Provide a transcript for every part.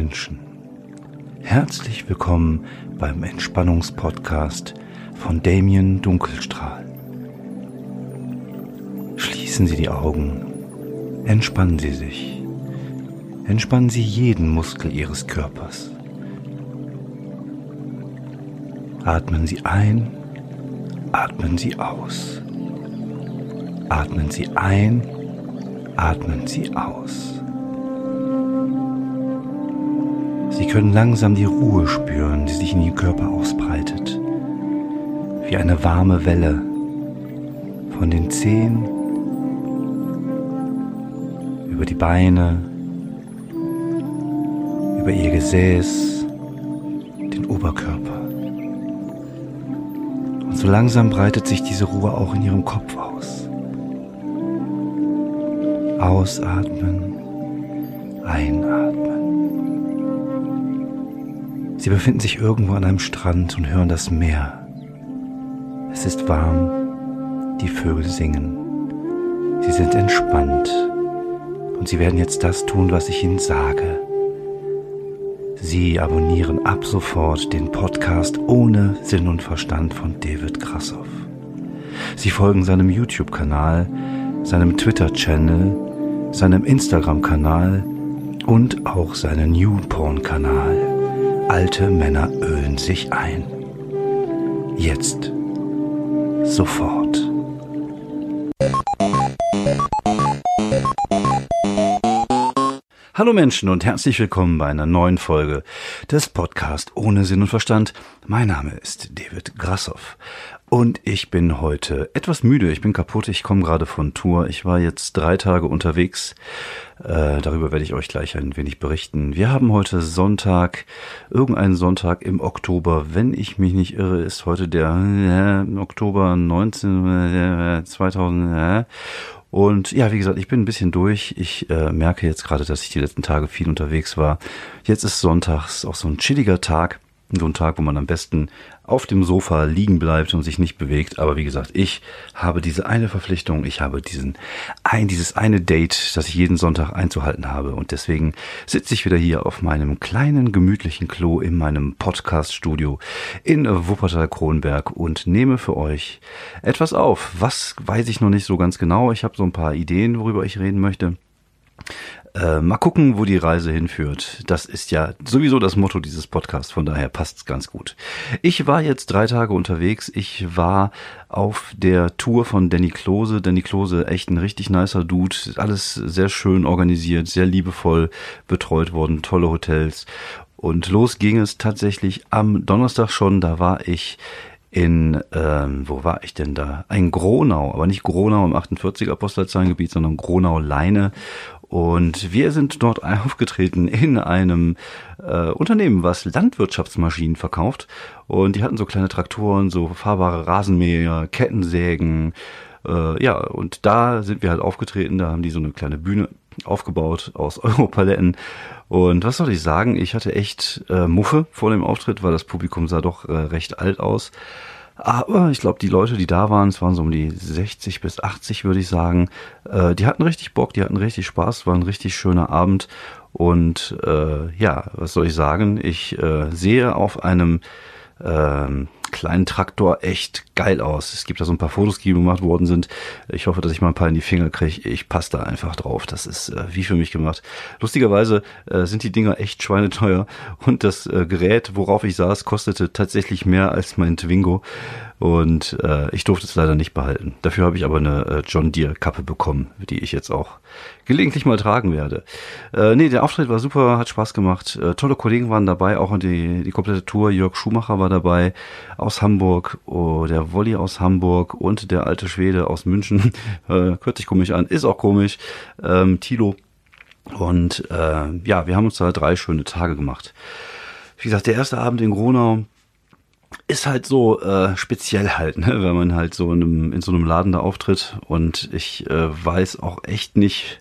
Menschen. Herzlich willkommen beim Entspannungspodcast von Damien Dunkelstrahl. Schließen Sie die Augen. Entspannen Sie sich. Entspannen Sie jeden Muskel Ihres Körpers. Atmen Sie ein, atmen Sie aus. Atmen Sie ein, atmen Sie aus. Sie können langsam die Ruhe spüren, die sich in Ihrem Körper ausbreitet. Wie eine warme Welle von den Zehen über die Beine, über Ihr Gesäß, den Oberkörper. Und so langsam breitet sich diese Ruhe auch in Ihrem Kopf aus. Ausatmen, einatmen. Sie befinden sich irgendwo an einem Strand und hören das Meer. Es ist warm, die Vögel singen. Sie sind entspannt und sie werden jetzt das tun, was ich ihnen sage. Sie abonnieren ab sofort den Podcast ohne Sinn und Verstand von David Krassoff. Sie folgen seinem YouTube-Kanal, seinem Twitter-Channel, seinem Instagram-Kanal und auch seinem Newporn-Kanal. Alte Männer ölen sich ein. Jetzt. Sofort. Hallo Menschen und herzlich willkommen bei einer neuen Folge des Podcasts ohne Sinn und Verstand. Mein Name ist David Grassoff und ich bin heute etwas müde. Ich bin kaputt. Ich komme gerade von Tour. Ich war jetzt drei Tage unterwegs. Äh, darüber werde ich euch gleich ein wenig berichten. Wir haben heute Sonntag, irgendeinen Sonntag im Oktober. Wenn ich mich nicht irre, ist heute der äh, Oktober 19, äh, 2000. Äh. Und ja, wie gesagt, ich bin ein bisschen durch. Ich äh, merke jetzt gerade, dass ich die letzten Tage viel unterwegs war. Jetzt ist Sonntags auch so ein chilliger Tag so ein Tag, wo man am besten auf dem Sofa liegen bleibt und sich nicht bewegt. Aber wie gesagt, ich habe diese eine Verpflichtung, ich habe diesen ein, dieses eine Date, das ich jeden Sonntag einzuhalten habe. Und deswegen sitze ich wieder hier auf meinem kleinen, gemütlichen Klo in meinem Podcast-Studio in Wuppertal-Kronberg und nehme für euch etwas auf. Was weiß ich noch nicht so ganz genau. Ich habe so ein paar Ideen, worüber ich reden möchte. Äh, mal gucken, wo die Reise hinführt. Das ist ja sowieso das Motto dieses Podcasts, von daher passt's ganz gut. Ich war jetzt drei Tage unterwegs. Ich war auf der Tour von Danny Klose. Danny Klose, echt ein richtig nicer Dude. Alles sehr schön organisiert, sehr liebevoll betreut worden, tolle Hotels. Und los ging es tatsächlich am Donnerstag schon. Da war ich in, ähm, wo war ich denn da? Ein Gronau, aber nicht Gronau im 48er Postleitzahlengebiet, sondern Gronau-Leine. Und wir sind dort aufgetreten in einem äh, Unternehmen, was Landwirtschaftsmaschinen verkauft. Und die hatten so kleine Traktoren, so fahrbare Rasenmäher, Kettensägen. Äh, ja, und da sind wir halt aufgetreten. Da haben die so eine kleine Bühne aufgebaut aus Europaletten. Und was soll ich sagen? Ich hatte echt äh, Muffe vor dem Auftritt, weil das Publikum sah doch äh, recht alt aus. Aber ich glaube, die Leute, die da waren, es waren so um die 60 bis 80, würde ich sagen, äh, die hatten richtig Bock, die hatten richtig Spaß, war ein richtig schöner Abend. Und äh, ja, was soll ich sagen? Ich äh, sehe auf einem ähm, kleinen Traktor echt geil aus. Es gibt da so ein paar Fotos, die gemacht worden sind. Ich hoffe, dass ich mal ein paar in die Finger kriege. Ich passe da einfach drauf. Das ist äh, wie für mich gemacht. Lustigerweise äh, sind die Dinger echt schweineteuer und das äh, Gerät, worauf ich saß, kostete tatsächlich mehr als mein Twingo. Und äh, ich durfte es leider nicht behalten. Dafür habe ich aber eine äh, John Deere Kappe bekommen, die ich jetzt auch gelegentlich mal tragen werde. Äh, nee, der Auftritt war super, hat Spaß gemacht. Äh, tolle Kollegen waren dabei, auch die, die komplette Tour. Jörg Schumacher war dabei aus Hamburg, oh, der Wolli aus Hamburg und der alte Schwede aus München. äh, hört sich komisch an, ist auch komisch. Ähm, Tilo. Und äh, ja, wir haben uns da drei schöne Tage gemacht. Wie gesagt, der erste Abend in Gronau, ist halt so äh, speziell halt, ne? wenn man halt so in, einem, in so einem Laden da auftritt und ich äh, weiß auch echt nicht,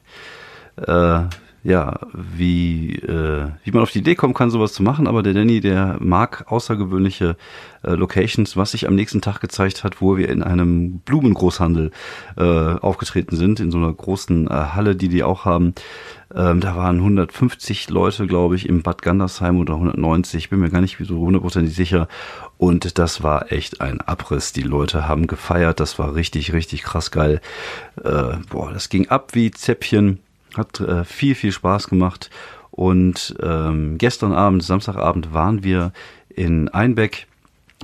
äh, ja, wie, äh, wie man auf die Idee kommen kann, sowas zu machen. Aber der Danny, der mag außergewöhnliche äh, Locations, was sich am nächsten Tag gezeigt hat, wo wir in einem Blumengroßhandel äh, aufgetreten sind, in so einer großen äh, Halle, die die auch haben. Ähm, da waren 150 Leute, glaube ich, im Bad Gandersheim oder 190, ich bin mir gar nicht so hundertprozentig sicher. Und das war echt ein Abriss. Die Leute haben gefeiert, das war richtig, richtig krass geil. Äh, boah, das ging ab wie Zäppchen, hat äh, viel, viel Spaß gemacht. Und ähm, gestern Abend, Samstagabend, waren wir in Einbeck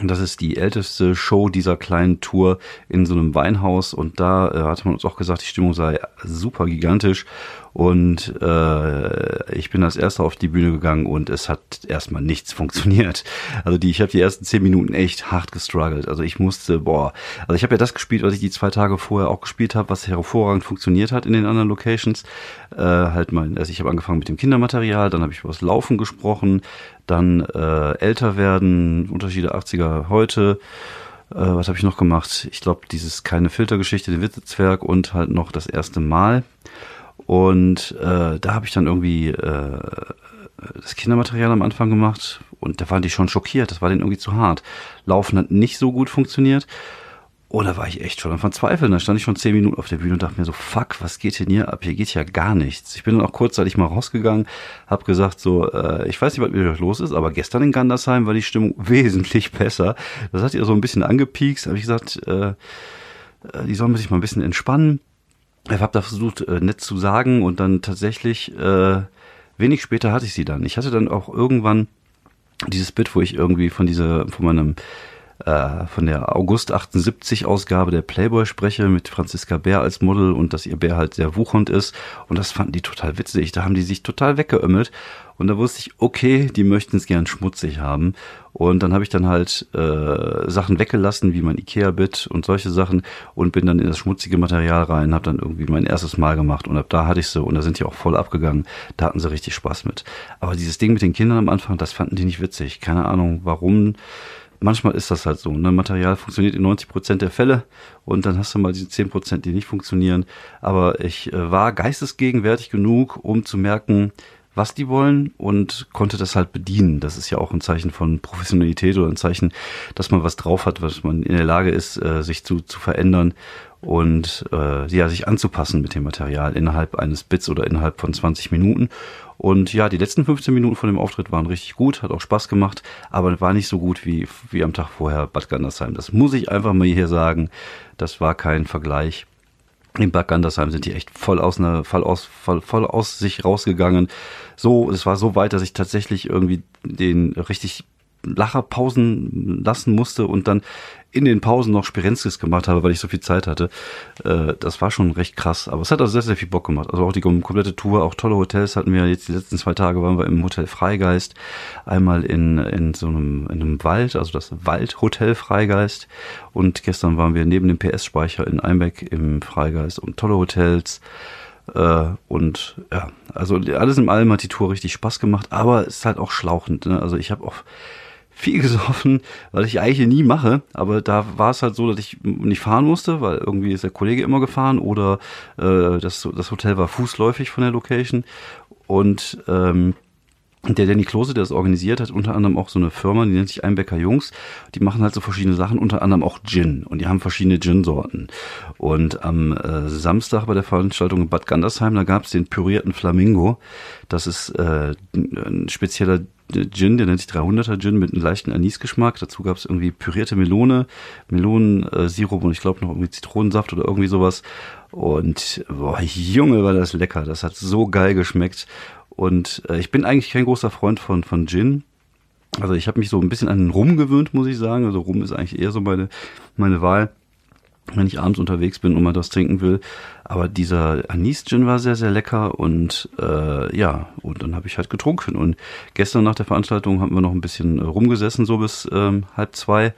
das ist die älteste Show dieser kleinen Tour in so einem Weinhaus. Und da äh, hatte man uns auch gesagt, die Stimmung sei super gigantisch. Und äh, ich bin als erster auf die Bühne gegangen und es hat erstmal nichts funktioniert. Also die, ich habe die ersten zehn Minuten echt hart gestruggelt. Also ich musste, boah, also ich habe ja das gespielt, was ich die zwei Tage vorher auch gespielt habe, was hervorragend funktioniert hat in den anderen Locations. Äh, halt mal, also ich habe angefangen mit dem Kindermaterial, dann habe ich über das Laufen gesprochen, dann äh, älter werden, Unterschiede 80er heute. Äh, was habe ich noch gemacht? Ich glaube, dieses keine Filtergeschichte, den Witzezwerg und halt noch das erste Mal. Und äh, da habe ich dann irgendwie äh, das Kindermaterial am Anfang gemacht und da waren die schon schockiert, das war denen irgendwie zu hart. Laufen hat nicht so gut funktioniert. Und da war ich echt schon am Verzweifeln. Da stand ich schon zehn Minuten auf der Bühne und dachte mir so, fuck, was geht denn hier ab? Hier geht ja gar nichts. Ich bin dann auch kurzzeitig mal rausgegangen, habe gesagt so, äh, ich weiß nicht, was mit euch los ist, aber gestern in Gandersheim war die Stimmung wesentlich besser. Das hat ihr so ein bisschen angepiekst. Habe ich gesagt, äh, äh, die sollen sich mal ein bisschen entspannen. Ich habe da versucht, äh, nett zu sagen und dann tatsächlich, äh, wenig später hatte ich sie dann. Ich hatte dann auch irgendwann dieses Bit, wo ich irgendwie von dieser, von meinem äh, von der August 78 Ausgabe der Playboy spreche mit Franziska Bär als Model und dass ihr Bär halt sehr wuchernd ist und das fanden die total witzig. Da haben die sich total weggeömmelt und da wusste ich, okay, die möchten es gern schmutzig haben. Und dann habe ich dann halt äh, Sachen weggelassen, wie mein Ikea-Bit und solche Sachen und bin dann in das schmutzige Material rein, habe dann irgendwie mein erstes Mal gemacht und ab da hatte ich sie und da sind die auch voll abgegangen. Da hatten sie richtig Spaß mit. Aber dieses Ding mit den Kindern am Anfang, das fanden die nicht witzig. Keine Ahnung, warum manchmal ist das halt so. Ne? Material funktioniert in 90 Prozent der Fälle und dann hast du mal diese 10 Prozent, die nicht funktionieren. Aber ich äh, war geistesgegenwärtig genug, um zu merken, was die wollen und konnte das halt bedienen. Das ist ja auch ein Zeichen von Professionalität oder ein Zeichen, dass man was drauf hat, was man in der Lage ist, äh, sich zu, zu verändern und äh, ja, sich anzupassen mit dem Material innerhalb eines Bits oder innerhalb von 20 Minuten. Und ja, die letzten 15 Minuten von dem Auftritt waren richtig gut, hat auch Spaß gemacht, aber war nicht so gut wie, wie am Tag vorher Bad Gandersheim. Das muss ich einfach mal hier sagen. Das war kein Vergleich. In Bad Gandersheim sind die echt voll aus, einer, voll aus, voll, voll aus sich rausgegangen. So, es war so weit, dass ich tatsächlich irgendwie den richtig Lacherpausen lassen musste und dann in den Pausen noch Spirenzkis gemacht habe, weil ich so viel Zeit hatte. Äh, das war schon recht krass, aber es hat also sehr, sehr viel Bock gemacht. Also auch die komplette Tour, auch tolle Hotels hatten wir jetzt die letzten zwei Tage waren wir im Hotel Freigeist, einmal in, in so einem, in einem Wald, also das Waldhotel Freigeist und gestern waren wir neben dem PS-Speicher in Einbeck im Freigeist und tolle Hotels. Äh, und ja, also alles in allem hat die Tour richtig Spaß gemacht, aber es ist halt auch schlauchend. Ne? Also ich habe auch viel gesoffen, weil ich eigentlich nie mache, aber da war es halt so, dass ich nicht fahren musste, weil irgendwie ist der Kollege immer gefahren oder äh, das, das Hotel war fußläufig von der Location und ähm, der Danny Klose, der das organisiert hat, unter anderem auch so eine Firma, die nennt sich Einbecker Jungs. Die machen halt so verschiedene Sachen, unter anderem auch Gin. Und die haben verschiedene Gin-Sorten. Und am äh, Samstag bei der Veranstaltung in Bad Gandersheim, da gab es den pürierten Flamingo. Das ist äh, ein spezieller Gin, der nennt sich 300er Gin mit einem leichten Anisgeschmack. Dazu gab es irgendwie pürierte Melone, Melonensirup und ich glaube noch irgendwie Zitronensaft oder irgendwie sowas. Und boah, Junge, war das lecker. Das hat so geil geschmeckt. Und äh, ich bin eigentlich kein großer Freund von, von Gin. Also ich habe mich so ein bisschen an den Rum gewöhnt, muss ich sagen. Also Rum ist eigentlich eher so meine, meine Wahl wenn ich abends unterwegs bin und mal das trinken will. Aber dieser Anis-Gin war sehr, sehr lecker und äh, ja, und dann habe ich halt getrunken. Und gestern nach der Veranstaltung haben wir noch ein bisschen rumgesessen, so bis ähm, halb zwei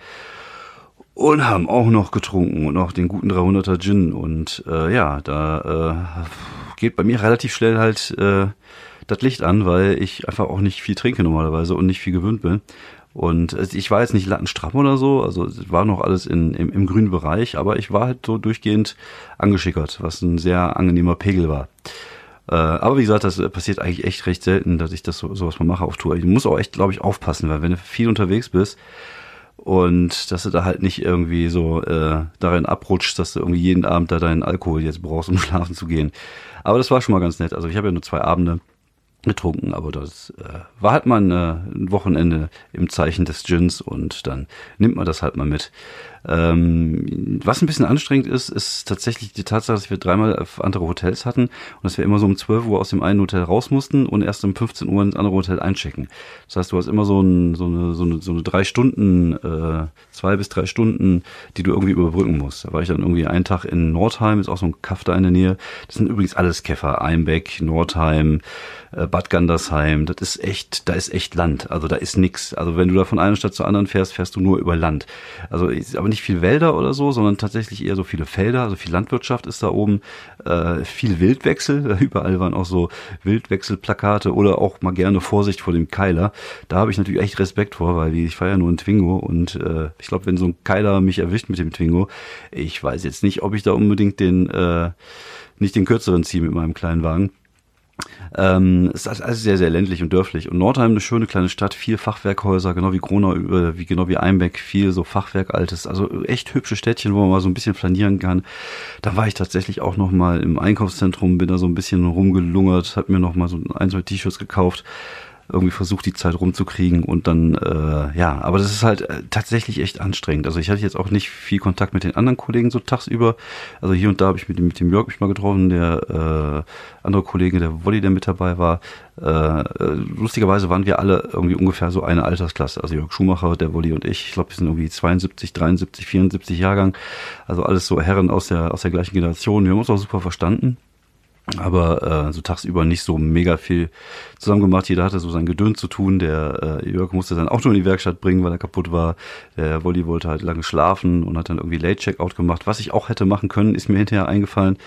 und haben auch noch getrunken und auch den guten 300er Gin. Und äh, ja, da äh, geht bei mir relativ schnell halt äh, das Licht an, weil ich einfach auch nicht viel trinke normalerweise und nicht viel gewöhnt bin. Und ich war jetzt nicht lattenstramm oder so, also es war noch alles in, im, im grünen Bereich, aber ich war halt so durchgehend angeschickert, was ein sehr angenehmer Pegel war. Äh, aber wie gesagt, das passiert eigentlich echt recht selten, dass ich das so, sowas mal mache auf Tour. Ich muss auch echt, glaube ich, aufpassen, weil wenn du viel unterwegs bist und dass du da halt nicht irgendwie so äh, darin abrutschst, dass du irgendwie jeden Abend da deinen Alkohol jetzt brauchst, um schlafen zu gehen. Aber das war schon mal ganz nett. Also ich habe ja nur zwei Abende getrunken, aber das äh, war halt mal äh, ein Wochenende im Zeichen des Gins und dann nimmt man das halt mal mit. Ähm, was ein bisschen anstrengend ist, ist tatsächlich die Tatsache, dass wir dreimal andere Hotels hatten und dass wir immer so um 12 Uhr aus dem einen Hotel raus mussten und erst um 15 Uhr ins andere Hotel einchecken. Das heißt, du hast immer so, ein, so, eine, so, eine, so eine drei Stunden, äh, zwei bis drei Stunden, die du irgendwie überbrücken musst. Da war ich dann irgendwie einen Tag in Nordheim, ist auch so ein Kaff da in der Nähe. Das sind übrigens alles Käfer. Einbeck, Nordheim, äh, Bad Gandersheim. Das ist echt, da ist echt Land. Also da ist nix. Also wenn du da von einer Stadt zur anderen fährst, fährst du nur über Land. Also aber nicht nicht viel Wälder oder so, sondern tatsächlich eher so viele Felder, also viel Landwirtschaft ist da oben, äh, viel Wildwechsel, überall waren auch so Wildwechselplakate oder auch mal gerne Vorsicht vor dem Keiler. Da habe ich natürlich echt Respekt vor, weil ich fahre ja nur ein Twingo und äh, ich glaube, wenn so ein Keiler mich erwischt mit dem Twingo, ich weiß jetzt nicht, ob ich da unbedingt den äh, nicht den kürzeren ziehe mit meinem kleinen Wagen. Ähm, es ist alles sehr, sehr ländlich und dörflich. Und Nordheim eine schöne kleine Stadt, viel Fachwerkhäuser, genau wie Gronau, wie genau wie Einbeck, viel so Fachwerk altes, also echt hübsche Städtchen, wo man mal so ein bisschen flanieren kann. Da war ich tatsächlich auch noch mal im Einkaufszentrum, bin da so ein bisschen rumgelungert, hab mir noch mal so ein, zwei T-Shirts gekauft irgendwie versucht, die Zeit rumzukriegen und dann, äh, ja, aber das ist halt äh, tatsächlich echt anstrengend. Also ich hatte jetzt auch nicht viel Kontakt mit den anderen Kollegen so tagsüber. Also hier und da habe ich mit mit dem Jörg mich mal getroffen, der äh, andere Kollege, der Wolli, der mit dabei war. Äh, lustigerweise waren wir alle irgendwie ungefähr so eine Altersklasse. Also Jörg Schumacher, der Wolli und ich. Ich glaube, wir sind irgendwie 72, 73, 74 Jahrgang. Also alles so Herren aus der, aus der gleichen Generation. Wir haben uns auch super verstanden aber äh, so tagsüber nicht so mega viel zusammen gemacht. Jeder hatte so sein Gedöns zu tun. Der äh, Jörg musste sein Auto in die Werkstatt bringen, weil er kaputt war. Der Wolli wollte halt lange schlafen und hat dann irgendwie Late Checkout gemacht. Was ich auch hätte machen können, ist mir hinterher eingefallen.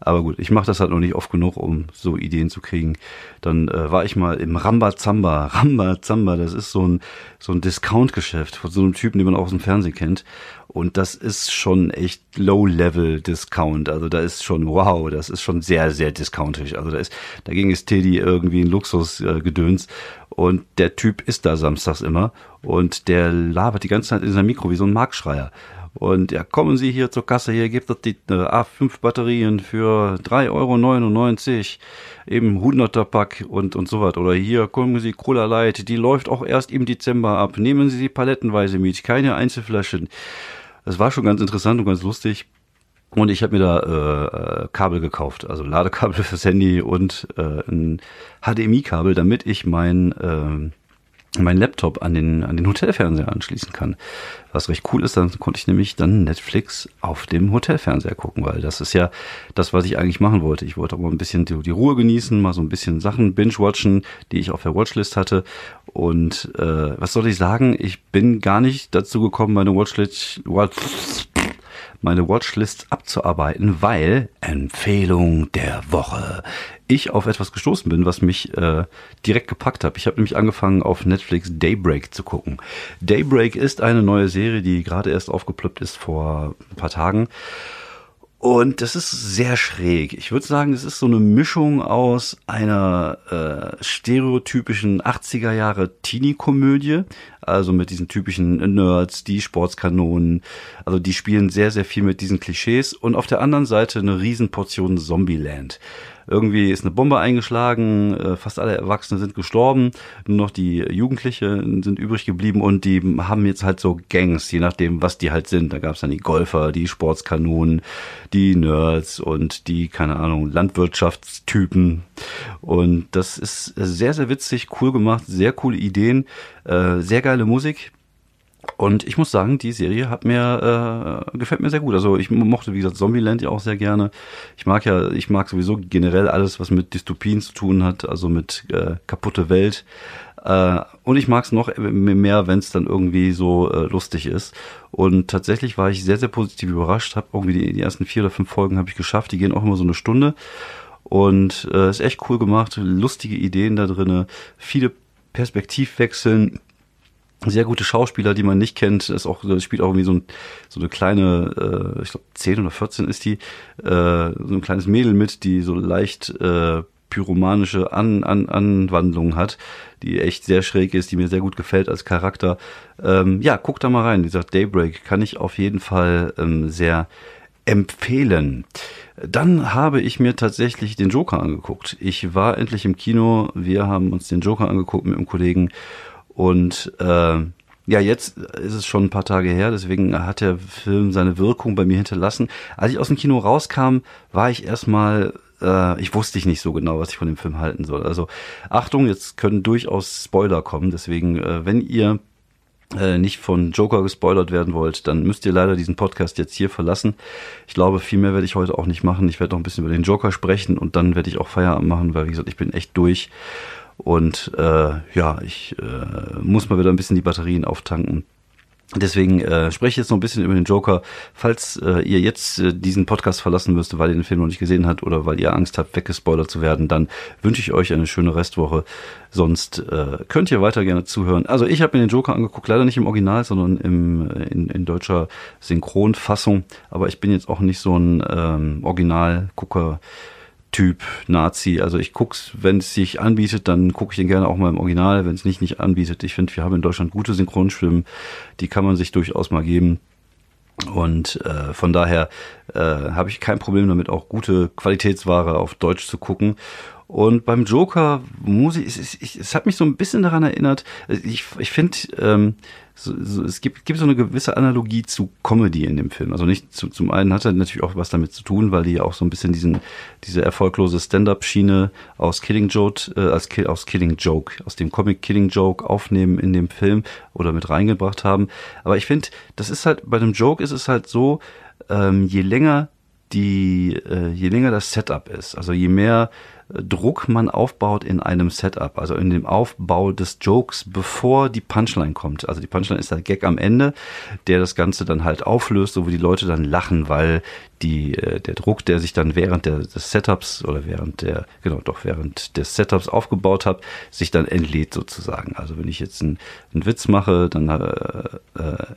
Aber gut, ich mache das halt noch nicht oft genug, um so Ideen zu kriegen. Dann äh, war ich mal im Rambazamba. Rambazamba, das ist so ein, so ein Discount-Geschäft von so einem Typen, den man auch aus dem Fernsehen kennt. Und das ist schon echt Low-Level-Discount. Also da ist schon, wow, das ist schon sehr, sehr discountig. Also da ist, dagegen ist Teddy irgendwie ein Luxusgedöns. Äh, und der Typ ist da samstags immer. Und der labert die ganze Zeit in seinem Mikro wie so ein Marktschreier. Und ja, kommen Sie hier zur Kasse, hier gibt es die äh, A5 Batterien für 3,99 Euro, eben 100er Pack und, und so was. Oder hier kommen Sie Cola Light, die läuft auch erst im Dezember ab. Nehmen Sie sie palettenweise mit, keine Einzelflaschen. Das war schon ganz interessant und ganz lustig. Und ich habe mir da äh, äh, Kabel gekauft, also Ladekabel fürs Handy und äh, ein HDMI-Kabel, damit ich mein äh, mein Laptop an den, an den Hotelfernseher anschließen kann. Was recht cool ist, dann konnte ich nämlich dann Netflix auf dem Hotelfernseher gucken, weil das ist ja das, was ich eigentlich machen wollte. Ich wollte auch mal ein bisschen die, die Ruhe genießen, mal so ein bisschen Sachen binge-watchen, die ich auf der Watchlist hatte. Und äh, was soll ich sagen? Ich bin gar nicht dazu gekommen, meine Watchlist, Watch, meine Watchlist abzuarbeiten, weil Empfehlung der Woche ich auf etwas gestoßen bin, was mich äh, direkt gepackt hat. Ich habe nämlich angefangen auf Netflix Daybreak zu gucken. Daybreak ist eine neue Serie, die gerade erst aufgeploppt ist vor ein paar Tagen. Und das ist sehr schräg. Ich würde sagen, es ist so eine Mischung aus einer äh, stereotypischen 80er Jahre Teenie-Komödie, also mit diesen typischen Nerds, die Sportskanonen, also die spielen sehr, sehr viel mit diesen Klischees und auf der anderen Seite eine Riesenportion Zombieland. Irgendwie ist eine Bombe eingeschlagen, äh, fast alle Erwachsenen sind gestorben, nur noch die Jugendlichen sind übrig geblieben und die haben jetzt halt so Gangs, je nachdem, was die halt sind. Da gab es dann die Golfer, die Sportskanonen, die Nerds und die, keine Ahnung, Landwirtschaftstypen. Und das ist sehr, sehr witzig, cool gemacht, sehr coole Ideen, äh, sehr geile Musik. Und ich muss sagen, die Serie hat mir äh, gefällt mir sehr gut. Also ich mochte wie gesagt Zombieland ja auch sehr gerne. Ich mag ja, ich mag sowieso generell alles, was mit Dystopien zu tun hat, also mit äh, kaputte Welt. Äh, und ich mag es noch mehr, wenn es dann irgendwie so äh, lustig ist. Und tatsächlich war ich sehr, sehr positiv überrascht. Habe irgendwie die, die ersten vier oder fünf Folgen habe ich geschafft. Die gehen auch immer so eine Stunde. Und äh, ist echt cool gemacht. Lustige Ideen da drinne, viele Perspektivwechseln sehr gute Schauspieler, die man nicht kennt. Das, auch, das spielt auch irgendwie so, ein, so eine kleine, äh, ich glaube 10 oder 14 ist die, äh, so ein kleines Mädel mit, die so leicht äh, pyromanische An An Anwandlung hat, die echt sehr schräg ist, die mir sehr gut gefällt als Charakter. Ähm, ja, guck da mal rein. Wie gesagt, Daybreak kann ich auf jeden Fall ähm, sehr empfehlen. Dann habe ich mir tatsächlich den Joker angeguckt. Ich war endlich im Kino. Wir haben uns den Joker angeguckt mit einem Kollegen und äh, ja, jetzt ist es schon ein paar Tage her, deswegen hat der Film seine Wirkung bei mir hinterlassen. Als ich aus dem Kino rauskam, war ich erstmal, äh, ich wusste nicht so genau, was ich von dem Film halten soll. Also Achtung, jetzt können durchaus Spoiler kommen, deswegen, äh, wenn ihr äh, nicht von Joker gespoilert werden wollt, dann müsst ihr leider diesen Podcast jetzt hier verlassen. Ich glaube, viel mehr werde ich heute auch nicht machen. Ich werde noch ein bisschen über den Joker sprechen und dann werde ich auch Feierabend machen, weil wie gesagt, ich bin echt durch. Und äh, ja, ich äh, muss mal wieder ein bisschen die Batterien auftanken. Deswegen äh, spreche ich jetzt noch ein bisschen über den Joker. Falls äh, ihr jetzt äh, diesen Podcast verlassen müsst, weil ihr den Film noch nicht gesehen habt oder weil ihr Angst habt, weggespoilert zu werden, dann wünsche ich euch eine schöne Restwoche. Sonst äh, könnt ihr weiter gerne zuhören. Also ich habe mir den Joker angeguckt, leider nicht im Original, sondern im, äh, in, in deutscher Synchronfassung. Aber ich bin jetzt auch nicht so ein ähm, Originalgucker. Typ Nazi. Also ich guck's, wenn es sich anbietet, dann gucke ich den gerne auch mal im Original. Wenn es nicht nicht anbietet, ich finde, wir haben in Deutschland gute Synchronstimmen, die kann man sich durchaus mal geben. Und äh, von daher äh, habe ich kein Problem damit, auch gute Qualitätsware auf Deutsch zu gucken. Und beim Joker muss ich, es, es, es hat mich so ein bisschen daran erinnert. Ich, ich finde, ähm, so, so, es gibt, gibt so eine gewisse Analogie zu Comedy in dem Film. Also nicht zu, zum einen hat er natürlich auch was damit zu tun, weil die ja auch so ein bisschen diesen diese erfolglose Stand-up-Schiene aus Killing Joke, äh, aus, aus Killing Joke, aus dem Comic Killing Joke aufnehmen in dem Film oder mit reingebracht haben. Aber ich finde, das ist halt bei einem Joke ist es halt so, ähm, je länger die, äh, je länger das Setup ist, also je mehr Druck man aufbaut in einem Setup, also in dem Aufbau des Jokes, bevor die Punchline kommt. Also die Punchline ist der Gag am Ende, der das Ganze dann halt auflöst, so wie die Leute dann lachen, weil die, äh, der Druck, der sich dann während der, des Setups oder während der, genau, doch während des Setups aufgebaut hat, sich dann entlädt sozusagen. Also wenn ich jetzt einen, einen Witz mache, dann äh, äh,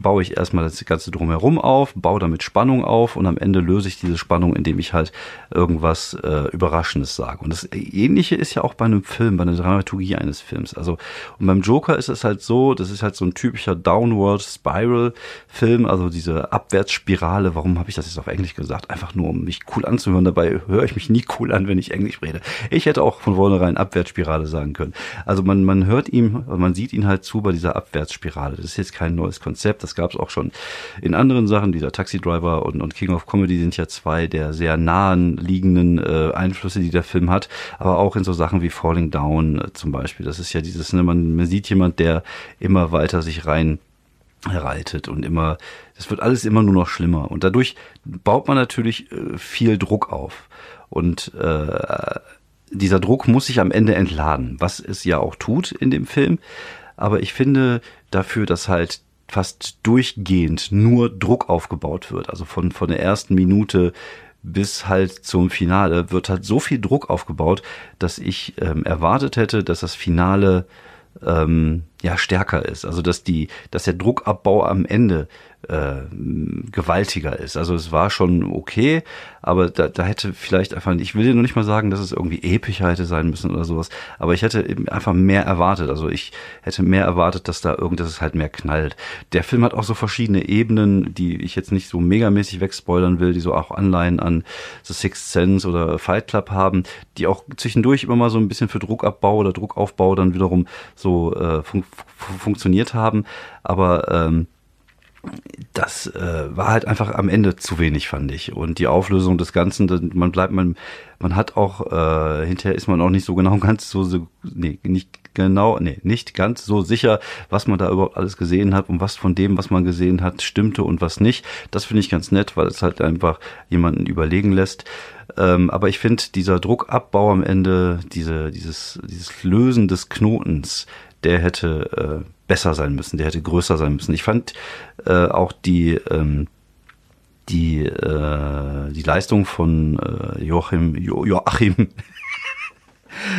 baue ich erstmal das Ganze drumherum auf, baue damit Spannung auf und am Ende löse ich diese Spannung, indem ich halt irgendwas äh, Überraschendes sage. Und das Ähnliche ist ja auch bei einem Film, bei einer Dramaturgie eines Films. Also und beim Joker ist es halt so, das ist halt so ein typischer Downward Spiral Film, also diese Abwärtsspirale. Warum habe ich das jetzt auf Englisch gesagt? Einfach nur, um mich cool anzuhören. Dabei höre ich mich nie cool an, wenn ich Englisch rede. Ich hätte auch von vornherein Abwärtsspirale sagen können. Also man, man hört ihm, man sieht ihn halt zu bei dieser Abwärtsspirale. Das ist jetzt kein neues Konzept das gab es auch schon in anderen Sachen. Dieser Taxi Driver und, und King of Comedy sind ja zwei der sehr nahen liegenden äh, Einflüsse, die der Film hat. Aber auch in so Sachen wie Falling Down äh, zum Beispiel. Das ist ja dieses, ne, man, man sieht jemand, der immer weiter sich rein reitet und immer, das wird alles immer nur noch schlimmer. Und dadurch baut man natürlich äh, viel Druck auf. Und äh, dieser Druck muss sich am Ende entladen, was es ja auch tut in dem Film. Aber ich finde dafür, dass halt fast durchgehend nur Druck aufgebaut wird. Also von, von der ersten Minute bis halt zum Finale wird halt so viel Druck aufgebaut, dass ich ähm, erwartet hätte, dass das Finale ähm, ja stärker ist. Also dass die, dass der Druckabbau am Ende äh, gewaltiger ist. Also es war schon okay, aber da, da hätte vielleicht einfach, ich will dir noch nicht mal sagen, dass es irgendwie epischer hätte sein müssen oder sowas, aber ich hätte eben einfach mehr erwartet. Also ich hätte mehr erwartet, dass da irgendwas halt mehr knallt. Der Film hat auch so verschiedene Ebenen, die ich jetzt nicht so megamäßig wegspoilern will, die so auch Anleihen an The Sixth Sense oder Fight Club haben, die auch zwischendurch immer mal so ein bisschen für Druckabbau oder Druckaufbau dann wiederum so äh, fun funktioniert haben. Aber ähm, das äh, war halt einfach am Ende zu wenig, fand ich. Und die Auflösung des Ganzen, man bleibt, man, man hat auch, äh, hinterher ist man auch nicht so genau ganz so, so nee, nicht genau, nee, nicht ganz so sicher, was man da überhaupt alles gesehen hat und was von dem, was man gesehen hat, stimmte und was nicht. Das finde ich ganz nett, weil es halt einfach jemanden überlegen lässt. Ähm, aber ich finde, dieser Druckabbau am Ende, diese, dieses, dieses Lösen des Knotens, der hätte äh, besser sein müssen, der hätte größer sein müssen. Ich fand äh, auch die ähm, die äh, die Leistung von äh, Joachim jo, Joachim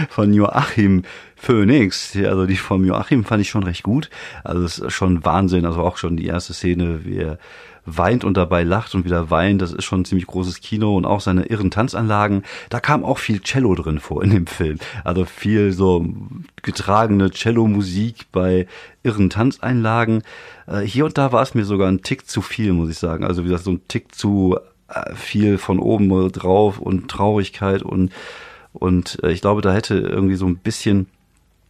von Joachim Phoenix. Also die von Joachim fand ich schon recht gut. Also es ist schon Wahnsinn. Also auch schon die erste Szene, wie er weint und dabei lacht und wieder weint. Das ist schon ein ziemlich großes Kino und auch seine irren Tanzanlagen. Da kam auch viel Cello drin vor in dem Film. Also viel so getragene Cello-Musik bei irren Tanzeinlagen. Äh, hier und da war es mir sogar ein Tick zu viel, muss ich sagen. Also wie gesagt, so ein Tick zu äh, viel von oben drauf und Traurigkeit und und äh, ich glaube, da hätte irgendwie so ein bisschen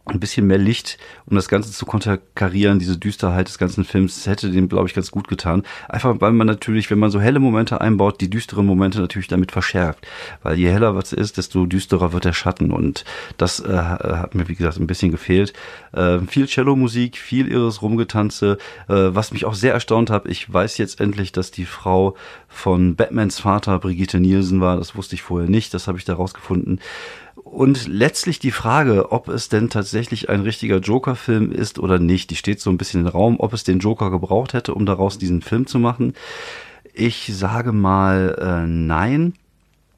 ein bisschen mehr Licht, um das Ganze zu konterkarieren, diese Düsterheit des ganzen Films, hätte dem, glaube ich, ganz gut getan. Einfach, weil man natürlich, wenn man so helle Momente einbaut, die düsteren Momente natürlich damit verschärft. Weil je heller was ist, desto düsterer wird der Schatten. Und das äh, hat mir, wie gesagt, ein bisschen gefehlt. Äh, viel Cello-Musik, viel irres Rumgetanze, äh, was mich auch sehr erstaunt hat. Ich weiß jetzt endlich, dass die Frau von Batmans Vater Brigitte Nielsen war. Das wusste ich vorher nicht. Das habe ich da rausgefunden. Und letztlich die Frage, ob es denn tatsächlich ein richtiger Joker-Film ist oder nicht, die steht so ein bisschen im Raum, ob es den Joker gebraucht hätte, um daraus diesen Film zu machen. Ich sage mal äh, nein.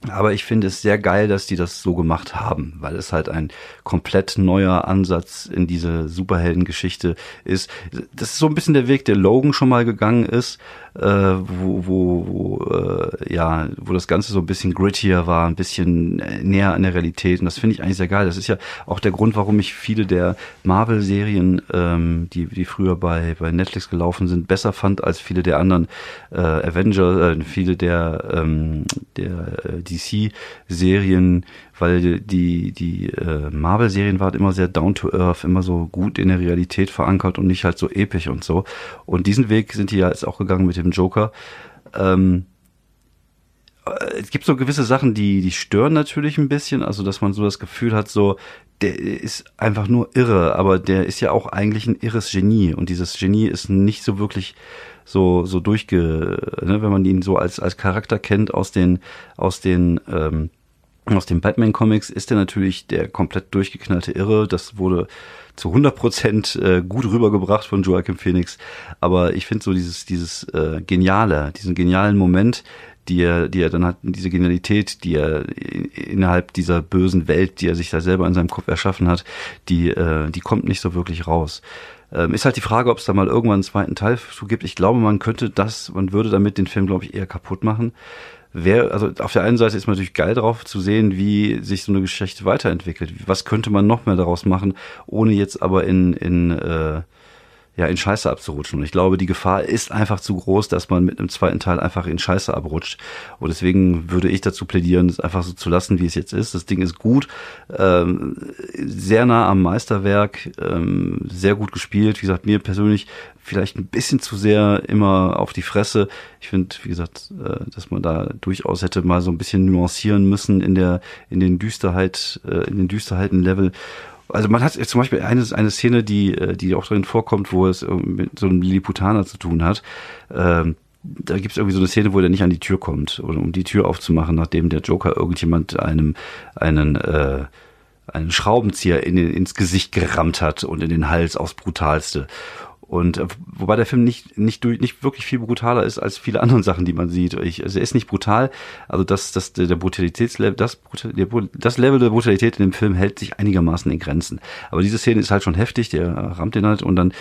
Aber ich finde es sehr geil, dass die das so gemacht haben, weil es halt ein komplett neuer Ansatz in diese Superheldengeschichte ist. Das ist so ein bisschen der Weg, der Logan schon mal gegangen ist, äh, wo, wo, wo äh, ja, wo das Ganze so ein bisschen grittier war, ein bisschen näher an der Realität. Und das finde ich eigentlich sehr geil. Das ist ja auch der Grund, warum ich viele der Marvel-Serien, ähm, die, die früher bei, bei Netflix gelaufen sind, besser fand als viele der anderen äh, Avenger, äh, viele der, ähm, der äh, DC-Serien, weil die, die äh, Marvel-Serien waren immer sehr down to earth, immer so gut in der Realität verankert und nicht halt so episch und so. Und diesen Weg sind die ja jetzt auch gegangen mit dem Joker. Ähm, äh, es gibt so gewisse Sachen, die, die stören natürlich ein bisschen, also dass man so das Gefühl hat, so, der ist einfach nur irre, aber der ist ja auch eigentlich ein irres Genie und dieses Genie ist nicht so wirklich so so durchge, ne, wenn man ihn so als als Charakter kennt aus den aus den ähm, aus den Batman Comics ist er natürlich der komplett durchgeknallte Irre. Das wurde zu 100 Prozent äh, gut rübergebracht von Joachim Phoenix. Aber ich finde so dieses dieses äh, geniale, diesen genialen Moment, die er, die er dann hat, diese Genialität, die er innerhalb dieser bösen Welt, die er sich da selber in seinem Kopf erschaffen hat, die, äh, die kommt nicht so wirklich raus. Ähm, ist halt die Frage, ob es da mal irgendwann einen zweiten Teil zu gibt. Ich glaube, man könnte das, man würde damit den Film, glaube ich, eher kaputt machen. Wer, also auf der einen Seite ist man natürlich geil drauf zu sehen, wie sich so eine Geschichte weiterentwickelt. Was könnte man noch mehr daraus machen, ohne jetzt aber in, in äh, ja, in Scheiße abzurutschen. Und ich glaube, die Gefahr ist einfach zu groß, dass man mit einem zweiten Teil einfach in Scheiße abrutscht. Und deswegen würde ich dazu plädieren, es einfach so zu lassen, wie es jetzt ist. Das Ding ist gut, ähm, sehr nah am Meisterwerk, ähm, sehr gut gespielt. Wie gesagt, mir persönlich vielleicht ein bisschen zu sehr immer auf die Fresse. Ich finde, wie gesagt, äh, dass man da durchaus hätte mal so ein bisschen nuancieren müssen in der, in den Düsterheit, äh, in den Düsterheiten-Level also man hat zum Beispiel eine, eine Szene, die, äh, die auch drin vorkommt, wo es mit so einem Lilliputaner zu tun hat. Ähm, da gibt es irgendwie so eine Szene, wo der nicht an die Tür kommt, um die Tür aufzumachen, nachdem der Joker irgendjemand einem einen äh, einen Schraubenzieher in, ins Gesicht gerammt hat und in den Hals aufs brutalste. Und äh, wobei der Film nicht, nicht, nicht wirklich viel brutaler ist als viele andere Sachen, die man sieht. Ich, also er ist nicht brutal, also das, das, der Brutalitätslevel, das, das Level der Brutalität in dem Film hält sich einigermaßen in Grenzen. Aber diese Szene ist halt schon heftig, der rammt den halt und dann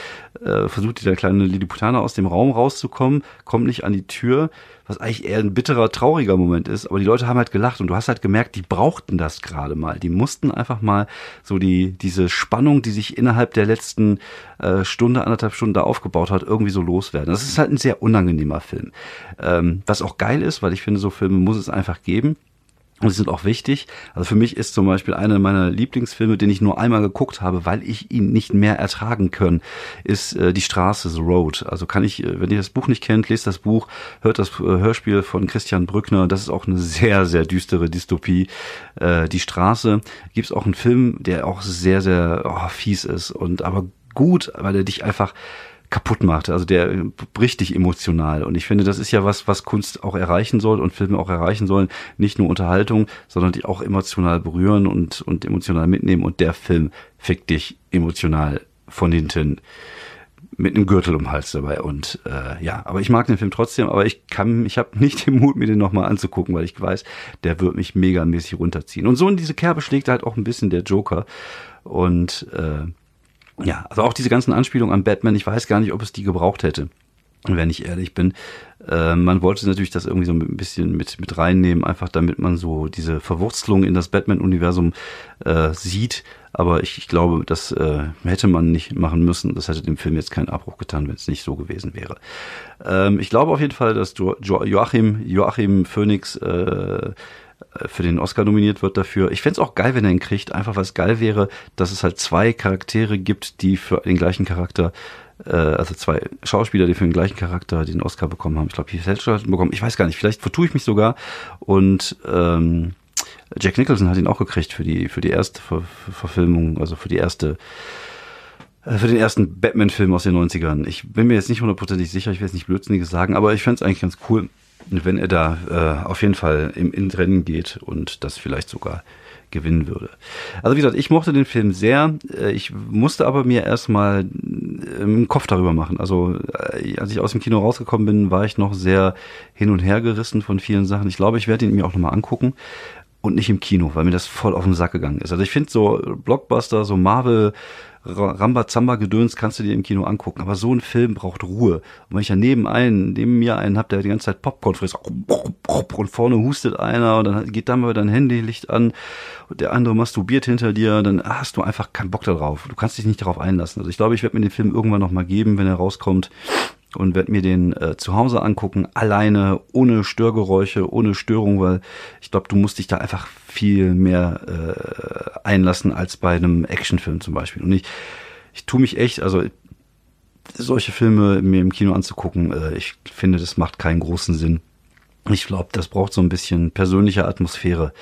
äh, versucht der kleine Lilliputaner aus dem Raum rauszukommen, kommt nicht an die Tür, was eigentlich eher ein bitterer, trauriger Moment ist. Aber die Leute haben halt gelacht und du hast halt gemerkt, die brauchten das gerade mal. Die mussten einfach mal so die, diese Spannung, die sich innerhalb der letzten äh, Stunde, anderthalb Stunden da aufgebaut hat, irgendwie so loswerden. Das ist halt ein sehr unangenehmer Film. Ähm, was auch geil ist, weil ich finde, so Filme muss es einfach geben. Und sie sind auch wichtig. Also für mich ist zum Beispiel einer meiner Lieblingsfilme, den ich nur einmal geguckt habe, weil ich ihn nicht mehr ertragen können, ist äh, Die Straße, The Road. Also kann ich, äh, wenn ihr das Buch nicht kennt, lest das Buch, hört das äh, Hörspiel von Christian Brückner. Das ist auch eine sehr, sehr düstere Dystopie. Äh, Die Straße gibt es auch einen Film, der auch sehr, sehr oh, fies ist und aber gut, weil er dich einfach kaputt macht. Also der bricht dich emotional. Und ich finde, das ist ja was, was Kunst auch erreichen soll und Filme auch erreichen sollen. Nicht nur Unterhaltung, sondern die auch emotional berühren und, und emotional mitnehmen. Und der Film fickt dich emotional von hinten mit einem Gürtel um den Hals dabei. Und äh, ja, aber ich mag den Film trotzdem, aber ich kann, ich habe nicht den Mut, mir den nochmal anzugucken, weil ich weiß, der wird mich megamäßig runterziehen. Und so in diese Kerbe schlägt halt auch ein bisschen der Joker. Und äh, ja, also auch diese ganzen Anspielungen an Batman, ich weiß gar nicht, ob es die gebraucht hätte wenn ich ehrlich bin. Äh, man wollte natürlich das irgendwie so ein bisschen mit, mit reinnehmen, einfach damit man so diese Verwurzelung in das Batman-Universum äh, sieht. Aber ich, ich glaube, das äh, hätte man nicht machen müssen. Das hätte dem Film jetzt keinen Abbruch getan, wenn es nicht so gewesen wäre. Ähm, ich glaube auf jeden Fall, dass jo jo Joachim, Joachim Phoenix äh, für den Oscar nominiert wird dafür. Ich fände es auch geil, wenn er ihn kriegt, einfach es geil wäre, dass es halt zwei Charaktere gibt, die für den gleichen Charakter äh, also zwei Schauspieler, die für den gleichen Charakter den Oscar bekommen haben. Ich glaube, Heath Ledger hat bekommen. Ich weiß gar nicht, vielleicht vertue ich mich sogar. Und ähm, Jack Nicholson hat ihn auch gekriegt für die für die erste Ver Verfilmung, also für die erste äh, für den ersten Batman-Film aus den 90ern. Ich bin mir jetzt nicht hundertprozentig sicher, ich will jetzt nicht Blödsinniges sagen, aber ich fände es eigentlich ganz cool, wenn er da äh, auf jeden Fall im, im Rennen geht und das vielleicht sogar gewinnen würde. Also wie gesagt, ich mochte den Film sehr. Äh, ich musste aber mir erstmal äh, einen Kopf darüber machen. Also äh, als ich aus dem Kino rausgekommen bin, war ich noch sehr hin und her gerissen von vielen Sachen. Ich glaube, ich werde ihn mir auch nochmal angucken und nicht im Kino, weil mir das voll auf den Sack gegangen ist. Also ich finde so Blockbuster, so Marvel, Rambazamba-Gedöns kannst du dir im Kino angucken, aber so ein Film braucht Ruhe. Und wenn ich ja neben einen, neben mir einen hab, der die ganze Zeit Popcorn frisst, und vorne hustet einer und dann geht da mal dein Handylicht an und der andere masturbiert hinter dir, dann hast du einfach keinen Bock darauf. Du kannst dich nicht darauf einlassen. Also ich glaube, ich werde mir den Film irgendwann noch mal geben, wenn er rauskommt und werde mir den äh, zu Hause angucken, alleine, ohne Störgeräusche, ohne Störung, weil ich glaube, du musst dich da einfach viel mehr äh, einlassen als bei einem Actionfilm zum Beispiel. Und ich, ich tue mich echt, also solche Filme mir im Kino anzugucken, äh, ich finde, das macht keinen großen Sinn. Ich glaube, das braucht so ein bisschen persönliche Atmosphäre.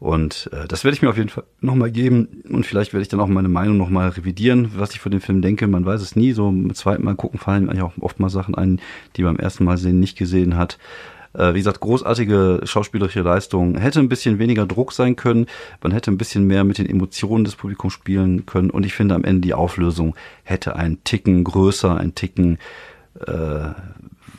Und äh, das werde ich mir auf jeden Fall nochmal geben und vielleicht werde ich dann auch meine Meinung nochmal revidieren, was ich von dem Film denke. Man weiß es nie. So beim zweiten Mal gucken fallen eigentlich auch oft mal Sachen ein, die beim ersten Mal sehen nicht gesehen hat. Äh, wie gesagt, großartige schauspielerische Leistung. Hätte ein bisschen weniger Druck sein können. Man hätte ein bisschen mehr mit den Emotionen des Publikums spielen können. Und ich finde am Ende die Auflösung hätte einen Ticken größer, einen Ticken äh,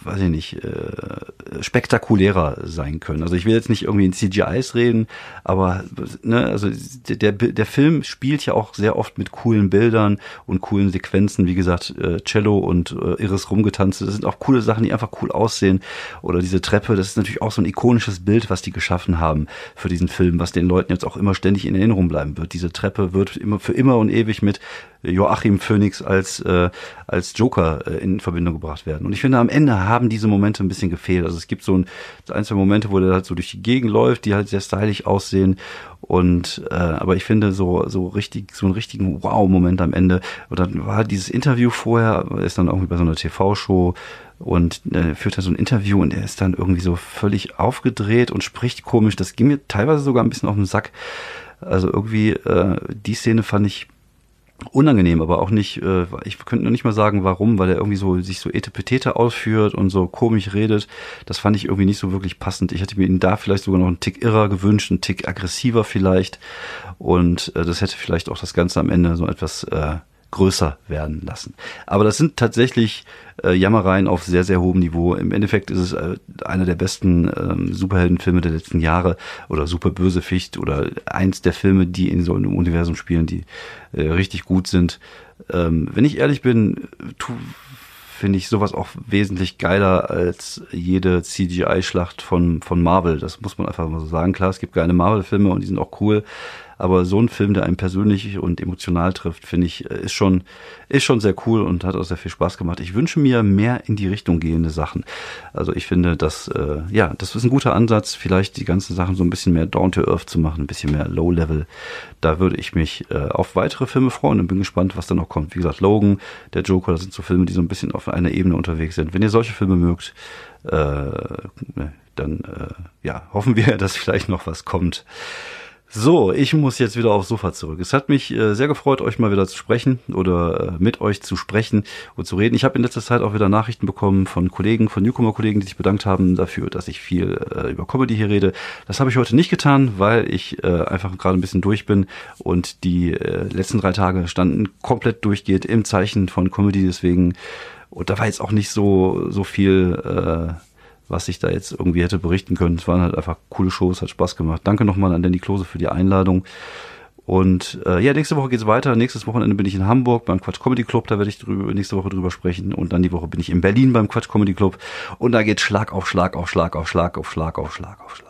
weiß ich nicht, äh, spektakulärer sein können. Also ich will jetzt nicht irgendwie in CGIs reden, aber ne, also der, der Film spielt ja auch sehr oft mit coolen Bildern und coolen Sequenzen. Wie gesagt, äh, Cello und äh, Iris rumgetanzt, das sind auch coole Sachen, die einfach cool aussehen. Oder diese Treppe, das ist natürlich auch so ein ikonisches Bild, was die geschaffen haben für diesen Film, was den Leuten jetzt auch immer ständig in Erinnerung bleiben wird. Diese Treppe wird immer für immer und ewig mit Joachim Phoenix als, äh, als Joker äh, in Verbindung gebracht werden. Und ich finde, am Ende haben diese Momente ein bisschen gefehlt. Also es gibt so ein, ein zwei Momente, wo der halt so durch die Gegend läuft, die halt sehr stylisch aussehen. Und äh, aber ich finde so so richtig so einen richtigen Wow-Moment am Ende. Und dann war dieses Interview vorher, ist dann irgendwie bei so einer TV-Show und äh, führt dann so ein Interview und er ist dann irgendwie so völlig aufgedreht und spricht komisch. Das ging mir teilweise sogar ein bisschen auf den Sack. Also irgendwie äh, die Szene fand ich unangenehm, aber auch nicht, äh, ich könnte noch nicht mal sagen, warum, weil er irgendwie so sich so etepetete ausführt und so komisch redet. Das fand ich irgendwie nicht so wirklich passend. Ich hätte mir ihn da vielleicht sogar noch einen Tick irrer gewünscht, einen Tick aggressiver vielleicht. Und äh, das hätte vielleicht auch das Ganze am Ende so etwas äh, größer werden lassen. Aber das sind tatsächlich äh, Jammereien auf sehr, sehr hohem Niveau. Im Endeffekt ist es äh, einer der besten ähm, Superheldenfilme der letzten Jahre oder Superböseficht oder eins der Filme, die in so einem Universum spielen, die äh, richtig gut sind. Ähm, wenn ich ehrlich bin, finde ich sowas auch wesentlich geiler als jede CGI-Schlacht von, von Marvel. Das muss man einfach mal so sagen. Klar, es gibt geile Marvel-Filme und die sind auch cool. Aber so ein Film, der einen persönlich und emotional trifft, finde ich, äh, ist schon, ist schon sehr cool und hat auch sehr viel Spaß gemacht. Ich wünsche mir mehr in die Richtung gehende Sachen. Also ich finde, dass, äh, ja, das ist ein guter Ansatz, vielleicht die ganzen Sachen so ein bisschen mehr down to earth zu machen, ein bisschen mehr low level. Da würde ich mich äh, auf weitere Filme freuen und bin gespannt, was da noch kommt. Wie gesagt, Logan, der Joker, das sind so Filme, die so ein bisschen auf einer Ebene unterwegs sind. Wenn ihr solche Filme mögt, äh, dann äh, ja, hoffen wir, dass vielleicht noch was kommt. So, ich muss jetzt wieder aufs Sofa zurück. Es hat mich äh, sehr gefreut, euch mal wieder zu sprechen oder äh, mit euch zu sprechen und zu reden. Ich habe in letzter Zeit auch wieder Nachrichten bekommen von Kollegen, von Newcomer-Kollegen, die sich bedankt haben dafür, dass ich viel äh, über Comedy hier rede. Das habe ich heute nicht getan, weil ich äh, einfach gerade ein bisschen durch bin und die äh, letzten drei Tage standen komplett durchgeht im Zeichen von Comedy. Deswegen, und da war jetzt auch nicht so, so viel... Was ich da jetzt irgendwie hätte berichten können. Es waren halt einfach coole Shows, hat Spaß gemacht. Danke nochmal an Danny Klose für die Einladung. Und äh, ja, nächste Woche geht's weiter. Nächstes Wochenende bin ich in Hamburg beim Quatsch Comedy Club, da werde ich drüber, nächste Woche drüber sprechen. Und dann die Woche bin ich in Berlin beim Quatsch Comedy Club. Und da geht Schlag auf Schlag auf Schlag auf Schlag auf Schlag auf Schlag auf Schlag.